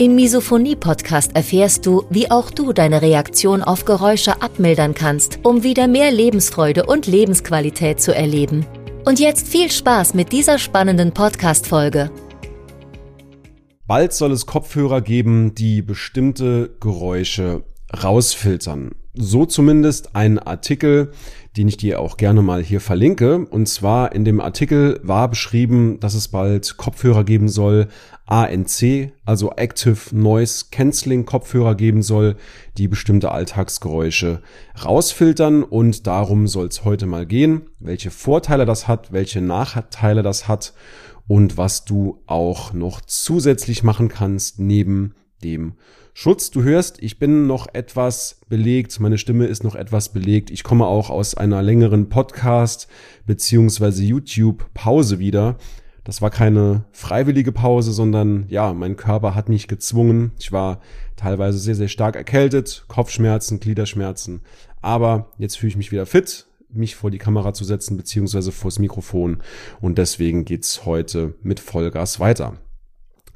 Im Misophonie-Podcast erfährst du, wie auch du deine Reaktion auf Geräusche abmildern kannst, um wieder mehr Lebensfreude und Lebensqualität zu erleben. Und jetzt viel Spaß mit dieser spannenden Podcast-Folge. Bald soll es Kopfhörer geben, die bestimmte Geräusche rausfiltern. So zumindest ein Artikel, den ich dir auch gerne mal hier verlinke. Und zwar in dem Artikel war beschrieben, dass es bald Kopfhörer geben soll, ANC, also Active Noise Cancelling Kopfhörer geben soll, die bestimmte Alltagsgeräusche rausfiltern. Und darum soll es heute mal gehen, welche Vorteile das hat, welche Nachteile das hat und was du auch noch zusätzlich machen kannst neben dem Schutz. Du hörst, ich bin noch etwas belegt, meine Stimme ist noch etwas belegt. Ich komme auch aus einer längeren Podcast beziehungsweise YouTube Pause wieder. Das war keine freiwillige Pause, sondern ja, mein Körper hat mich gezwungen. Ich war teilweise sehr, sehr stark erkältet, Kopfschmerzen, Gliederschmerzen. Aber jetzt fühle ich mich wieder fit, mich vor die Kamera zu setzen, beziehungsweise vors Mikrofon. Und deswegen geht's heute mit Vollgas weiter.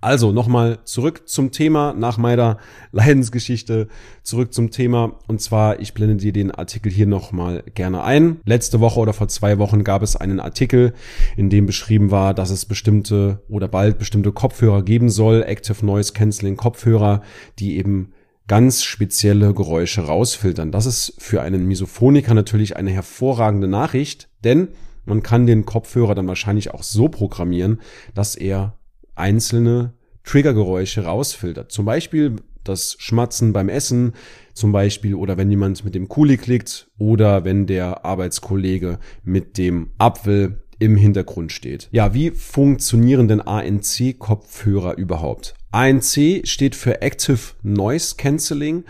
Also nochmal zurück zum Thema nach meiner Leidensgeschichte, zurück zum Thema. Und zwar, ich blende dir den Artikel hier nochmal gerne ein. Letzte Woche oder vor zwei Wochen gab es einen Artikel, in dem beschrieben war, dass es bestimmte oder bald bestimmte Kopfhörer geben soll, Active Noise Cancelling Kopfhörer, die eben ganz spezielle Geräusche rausfiltern. Das ist für einen Misophoniker natürlich eine hervorragende Nachricht, denn man kann den Kopfhörer dann wahrscheinlich auch so programmieren, dass er einzelne Triggergeräusche rausfiltert. Zum Beispiel das Schmatzen beim Essen, zum Beispiel, oder wenn jemand mit dem Kuli klickt oder wenn der Arbeitskollege mit dem Apfel im Hintergrund steht. Ja, wie funktionieren denn ANC-Kopfhörer überhaupt? ANC steht für Active Noise Cancelling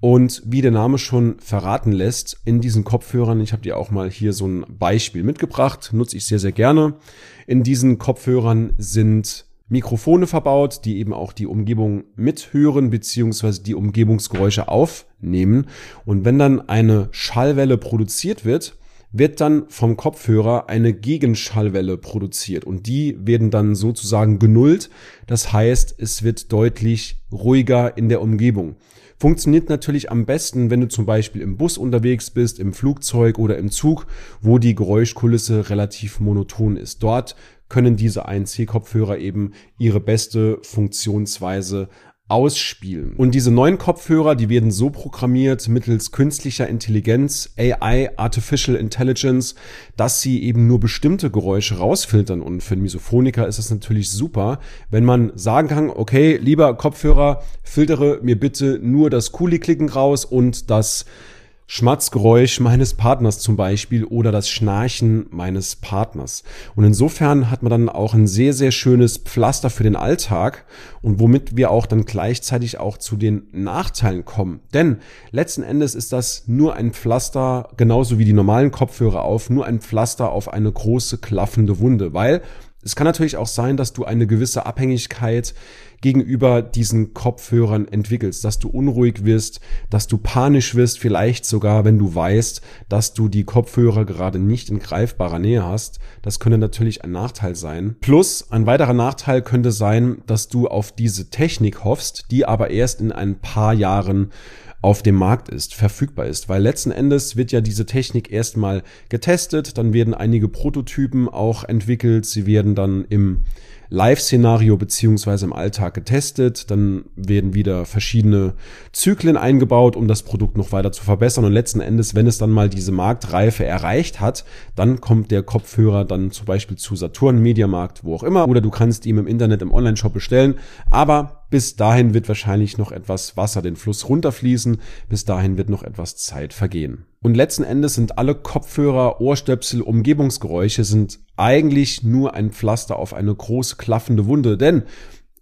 und wie der Name schon verraten lässt, in diesen Kopfhörern, ich habe dir auch mal hier so ein Beispiel mitgebracht, nutze ich sehr, sehr gerne. In diesen Kopfhörern sind Mikrofone verbaut, die eben auch die Umgebung mithören beziehungsweise die Umgebungsgeräusche aufnehmen. Und wenn dann eine Schallwelle produziert wird, wird dann vom Kopfhörer eine Gegenschallwelle produziert und die werden dann sozusagen genullt. Das heißt, es wird deutlich ruhiger in der Umgebung. Funktioniert natürlich am besten, wenn du zum Beispiel im Bus unterwegs bist, im Flugzeug oder im Zug, wo die Geräuschkulisse relativ monoton ist. Dort können diese ANC-Kopfhörer eben ihre beste Funktionsweise ausspielen. Und diese neuen Kopfhörer, die werden so programmiert mittels künstlicher Intelligenz, AI, Artificial Intelligence, dass sie eben nur bestimmte Geräusche rausfiltern. Und für einen Misophoniker ist es natürlich super, wenn man sagen kann, okay, lieber Kopfhörer, filtere mir bitte nur das Kuli-Klicken raus und das Schmatzgeräusch meines Partners zum Beispiel oder das Schnarchen meines Partners. Und insofern hat man dann auch ein sehr, sehr schönes Pflaster für den Alltag und womit wir auch dann gleichzeitig auch zu den Nachteilen kommen. Denn letzten Endes ist das nur ein Pflaster, genauso wie die normalen Kopfhörer auf, nur ein Pflaster auf eine große klaffende Wunde, weil es kann natürlich auch sein, dass du eine gewisse Abhängigkeit gegenüber diesen Kopfhörern entwickelst, dass du unruhig wirst, dass du panisch wirst, vielleicht sogar, wenn du weißt, dass du die Kopfhörer gerade nicht in greifbarer Nähe hast. Das könnte natürlich ein Nachteil sein. Plus, ein weiterer Nachteil könnte sein, dass du auf diese Technik hoffst, die aber erst in ein paar Jahren auf dem Markt ist, verfügbar ist. Weil letzten Endes wird ja diese Technik erstmal getestet, dann werden einige Prototypen auch entwickelt, sie werden dann im Live-Szenario beziehungsweise im Alltag getestet. Dann werden wieder verschiedene Zyklen eingebaut, um das Produkt noch weiter zu verbessern. Und letzten Endes, wenn es dann mal diese Marktreife erreicht hat, dann kommt der Kopfhörer dann zum Beispiel zu Saturn, Mediamarkt, wo auch immer. Oder du kannst ihn im Internet im Online-Shop bestellen. Aber bis dahin wird wahrscheinlich noch etwas Wasser den Fluss runterfließen. Bis dahin wird noch etwas Zeit vergehen. Und letzten Endes sind alle Kopfhörer, Ohrstöpsel, Umgebungsgeräusche sind eigentlich nur ein Pflaster auf eine große klaffende Wunde. Denn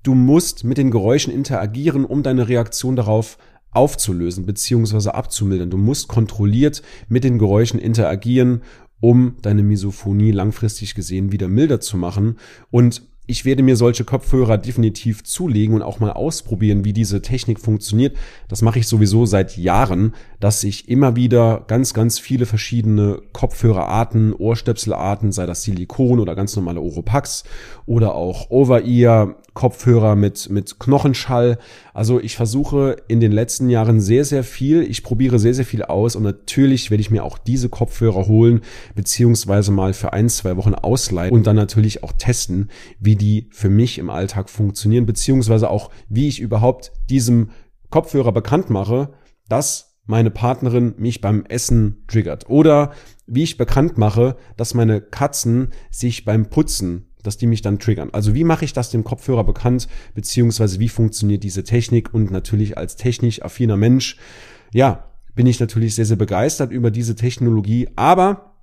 du musst mit den Geräuschen interagieren, um deine Reaktion darauf aufzulösen bzw. abzumildern. Du musst kontrolliert mit den Geräuschen interagieren, um deine Misophonie langfristig gesehen wieder milder zu machen. Und ich werde mir solche Kopfhörer definitiv zulegen und auch mal ausprobieren, wie diese Technik funktioniert. Das mache ich sowieso seit Jahren, dass ich immer wieder ganz, ganz viele verschiedene Kopfhörerarten, Ohrstöpselarten, sei das Silikon oder ganz normale Oropax oder auch Over-Ear, Kopfhörer mit, mit Knochenschall. Also ich versuche in den letzten Jahren sehr, sehr viel. Ich probiere sehr, sehr viel aus und natürlich werde ich mir auch diese Kopfhörer holen, beziehungsweise mal für ein, zwei Wochen ausleihen und dann natürlich auch testen, wie die für mich im Alltag funktionieren, beziehungsweise auch, wie ich überhaupt diesem Kopfhörer bekannt mache, dass meine Partnerin mich beim Essen triggert. Oder wie ich bekannt mache, dass meine Katzen sich beim Putzen, dass die mich dann triggern. Also wie mache ich das dem Kopfhörer bekannt, beziehungsweise wie funktioniert diese Technik und natürlich als technisch affiner Mensch, ja, bin ich natürlich sehr, sehr begeistert über diese Technologie, aber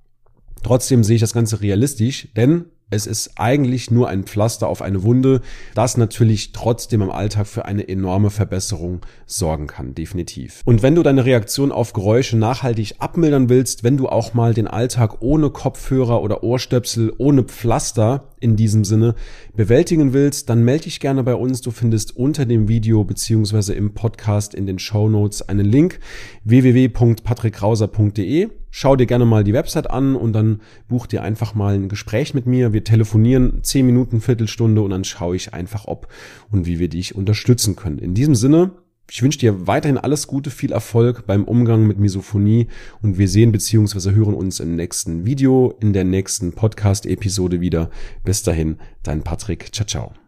trotzdem sehe ich das Ganze realistisch, denn es ist eigentlich nur ein Pflaster auf eine Wunde, das natürlich trotzdem im Alltag für eine enorme Verbesserung sorgen kann, definitiv. Und wenn du deine Reaktion auf Geräusche nachhaltig abmildern willst, wenn du auch mal den Alltag ohne Kopfhörer oder Ohrstöpsel, ohne Pflaster in diesem Sinne bewältigen willst, dann melde dich gerne bei uns. Du findest unter dem Video beziehungsweise im Podcast in den Show Notes einen Link www.patrickkrauser.de. Schau dir gerne mal die Website an und dann buch dir einfach mal ein Gespräch mit mir. Wir telefonieren zehn Minuten, Viertelstunde und dann schaue ich einfach, ob und wie wir dich unterstützen können. In diesem Sinne, ich wünsche dir weiterhin alles Gute, viel Erfolg beim Umgang mit Misophonie und wir sehen bzw. hören uns im nächsten Video, in der nächsten Podcast-Episode wieder. Bis dahin, dein Patrick. Ciao, ciao.